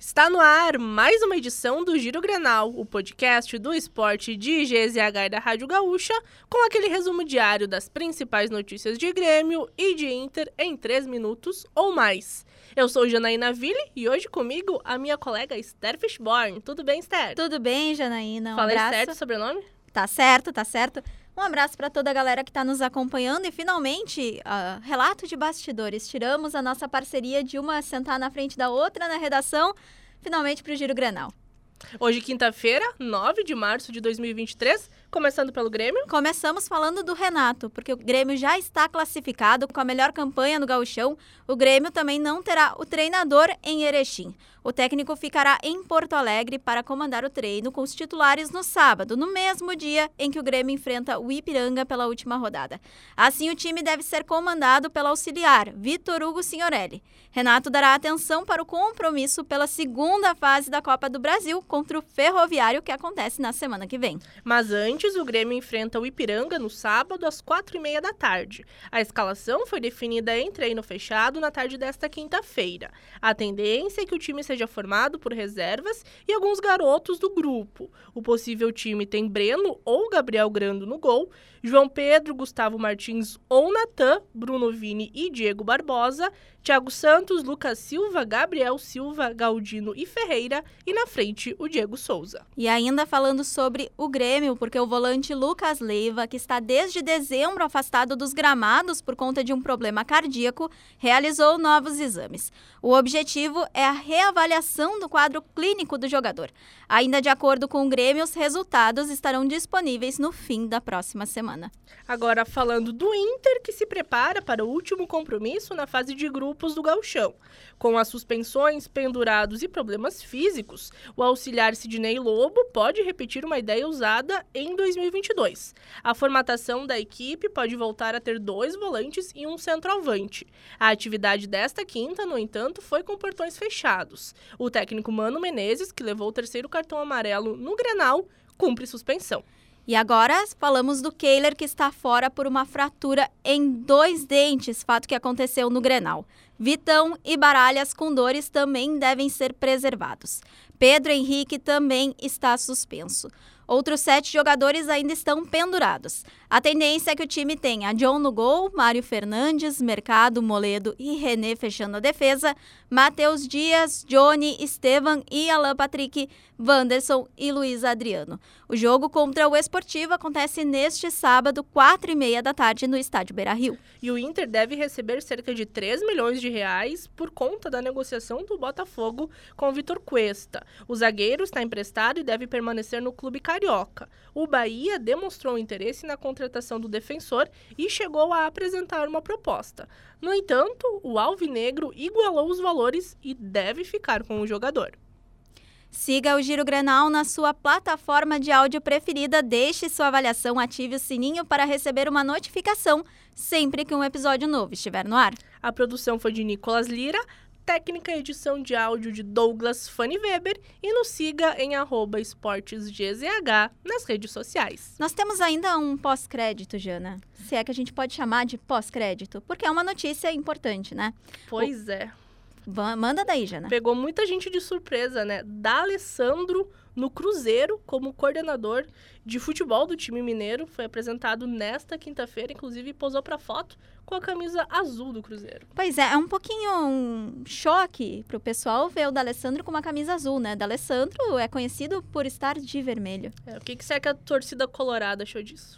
Está no ar mais uma edição do Giro Grenal, o podcast do esporte de GZH e da Rádio Gaúcha, com aquele resumo diário das principais notícias de Grêmio e de Inter em 3 minutos ou mais. Eu sou Janaína Ville e hoje comigo a minha colega Esther Fishborn. Tudo bem, Esther? Tudo bem, Janaína. Um Falei abraço. certo o sobrenome? Tá certo, tá certo. Um abraço para toda a galera que está nos acompanhando e finalmente, uh, relato de bastidores. Tiramos a nossa parceria de uma sentar na frente da outra na redação, finalmente para o Giro Grenal. Hoje, quinta-feira, 9 de março de 2023, começando pelo Grêmio. Começamos falando do Renato, porque o Grêmio já está classificado com a melhor campanha no gauchão. O Grêmio também não terá o treinador em Erechim. O técnico ficará em Porto Alegre para comandar o treino com os titulares no sábado, no mesmo dia em que o Grêmio enfrenta o Ipiranga pela última rodada. Assim, o time deve ser comandado pelo auxiliar, Vitor Hugo Signorelli. Renato dará atenção para o compromisso pela segunda fase da Copa do Brasil contra o Ferroviário, que acontece na semana que vem. Mas antes, o Grêmio enfrenta o Ipiranga no sábado, às quatro e meia da tarde. A escalação foi definida em treino fechado na tarde desta quinta-feira. A tendência é que o time seja formado por reservas e alguns garotos do grupo. O possível time tem Breno ou Gabriel Grando no gol, João Pedro, Gustavo Martins ou Natan, Bruno Vini e Diego Barbosa, Thiago Santos, Lucas Silva, Gabriel Silva, Galdino e Ferreira e na frente o Diego Souza. E ainda falando sobre o Grêmio, porque o volante Lucas Leiva, que está desde dezembro afastado dos gramados por conta de um problema cardíaco, realizou novos exames. O objetivo é a reavaliação do quadro clínico do jogador. Ainda de acordo com o Grêmio, os resultados estarão disponíveis no fim da próxima semana. Agora falando do Inter, que se prepara para o último compromisso na fase de grupos do Gauchão. Com as suspensões, pendurados e problemas físicos, o auxiliar Sidney Lobo pode repetir uma ideia usada em 2022. A formatação da equipe pode voltar a ter dois volantes e um centroavante. A atividade desta quinta, no entanto, foi com portões fechados. O técnico Mano Menezes, que levou o terceiro cartão amarelo no Grenal, cumpre suspensão. E agora falamos do Kehler que está fora por uma fratura em dois dentes, fato que aconteceu no Grenal. Vitão e Baralhas com dores também devem ser preservados. Pedro Henrique também está suspenso. Outros sete jogadores ainda estão pendurados. A tendência é que o time tenha John no gol, Mário Fernandes, Mercado, Moledo e René fechando a defesa, Matheus Dias, Johnny, Estevan e Alan Patrick, Wanderson e Luiz Adriano. O jogo contra o Esportivo acontece neste sábado, quatro e meia da tarde, no estádio Beira-Rio. E o Inter deve receber cerca de 3 milhões de reais por conta da negociação do Botafogo com o Vitor Cuesta. O zagueiro está emprestado e deve permanecer no clube carioca. O Bahia demonstrou interesse na contratação do defensor e chegou a apresentar uma proposta. No entanto, o Alvinegro igualou os valores e deve ficar com o jogador. Siga o Giro Grenal na sua plataforma de áudio preferida, deixe sua avaliação, ative o sininho para receber uma notificação sempre que um episódio novo estiver no ar. A produção foi de Nicolas Lira, técnica e edição de áudio de Douglas Fanny Weber e nos siga em esportesgzh nas redes sociais. Nós temos ainda um pós-crédito, Jana. Se é que a gente pode chamar de pós-crédito, porque é uma notícia importante, né? Pois o... é. Manda daí, Jana. Pegou muita gente de surpresa, né? D'Alessandro no Cruzeiro como coordenador de futebol do time mineiro. Foi apresentado nesta quinta-feira, inclusive posou para foto com a camisa azul do Cruzeiro. Pois é, é um pouquinho um choque pro pessoal ver o D'Alessandro com uma camisa azul, né? D'Alessandro é conhecido por estar de vermelho. É, o que, que será que a torcida colorada achou disso?